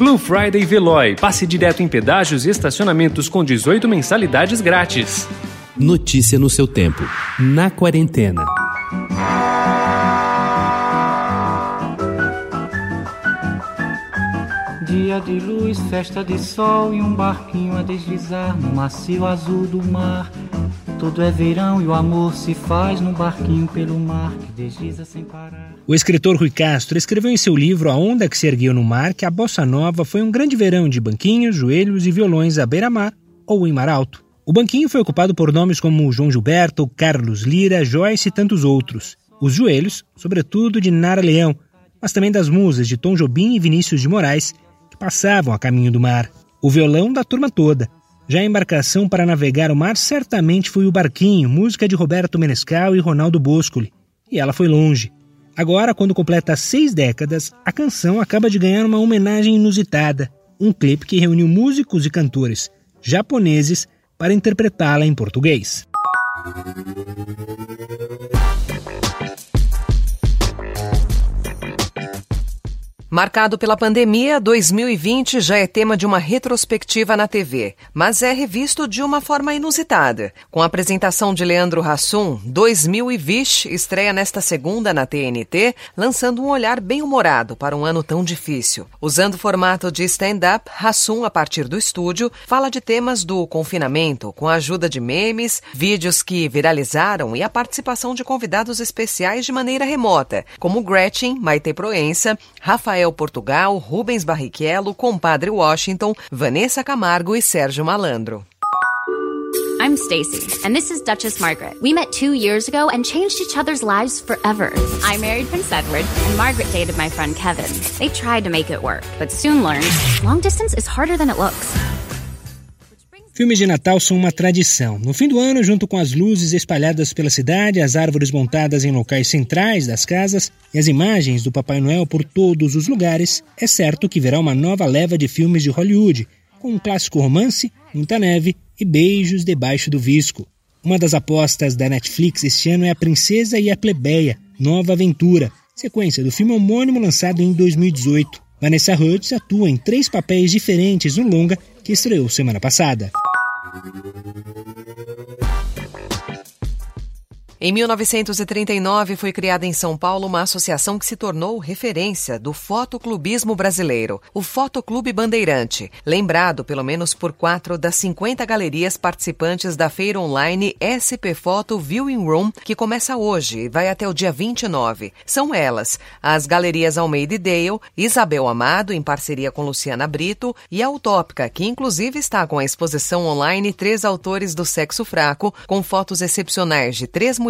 Blue Friday Veloy. Passe direto em pedágios e estacionamentos com 18 mensalidades grátis. Notícia no seu tempo. Na quarentena. Dia de luz, festa de sol e um barquinho a deslizar no macio azul do mar. Tudo é verão e o amor se faz num barquinho pelo mar que desliza sem parar. O escritor Rui Castro escreveu em seu livro A Onda que se ergueu no mar que a bossa nova foi um grande verão de banquinhos, joelhos e violões à beira-mar ou em mar alto. O banquinho foi ocupado por nomes como João Gilberto, Carlos Lira, Joyce e tantos outros. Os joelhos, sobretudo de Nara Leão, mas também das musas de Tom Jobim e Vinícius de Moraes, que passavam a caminho do mar. O violão da turma toda. Já a embarcação para navegar o mar certamente foi o Barquinho, música de Roberto Menescal e Ronaldo Boscoli. E ela foi longe. Agora, quando completa seis décadas, a canção acaba de ganhar uma homenagem inusitada. Um clipe que reuniu músicos e cantores japoneses para interpretá-la em português. Marcado pela pandemia, 2020 já é tema de uma retrospectiva na TV, mas é revisto de uma forma inusitada. Com a apresentação de Leandro Hassum, 2020 estreia nesta segunda na TNT, lançando um olhar bem humorado para um ano tão difícil. Usando o formato de stand-up, Hassum, a partir do estúdio, fala de temas do confinamento, com a ajuda de memes, vídeos que viralizaram e a participação de convidados especiais de maneira remota, como Gretchen, Maite Proença, Rafael Rafael Portugal, Rubens Barrichello, Compadre Washington, Vanessa Camargo e Sérgio Malandro. I'm Stacy, and this is Duchess Margaret. We met two years ago and changed each other's lives forever. I married Prince Edward, and Margaret dated my friend Kevin. They tried to make it work, but soon learned long distance is harder than it looks. Filmes de Natal são uma tradição. No fim do ano, junto com as luzes espalhadas pela cidade, as árvores montadas em locais centrais das casas e as imagens do Papai Noel por todos os lugares, é certo que verá uma nova leva de filmes de Hollywood, com um clássico romance, muita neve e beijos debaixo do visco. Uma das apostas da Netflix este ano é A Princesa e a Plebeia, Nova Aventura, sequência do filme homônimo lançado em 2018. Vanessa Hudgens atua em três papéis diferentes no longa que estreou semana passada. Thank you. Em 1939, foi criada em São Paulo uma associação que se tornou referência do fotoclubismo brasileiro, o Fotoclube Bandeirante, lembrado pelo menos por quatro das 50 galerias participantes da feira online SP Foto Viewing Room, que começa hoje e vai até o dia 29. São elas as galerias Almeida e Dale, Isabel Amado, em parceria com Luciana Brito, e a Utópica, que inclusive está com a exposição online Três Autores do Sexo Fraco, com fotos excepcionais de três mulheres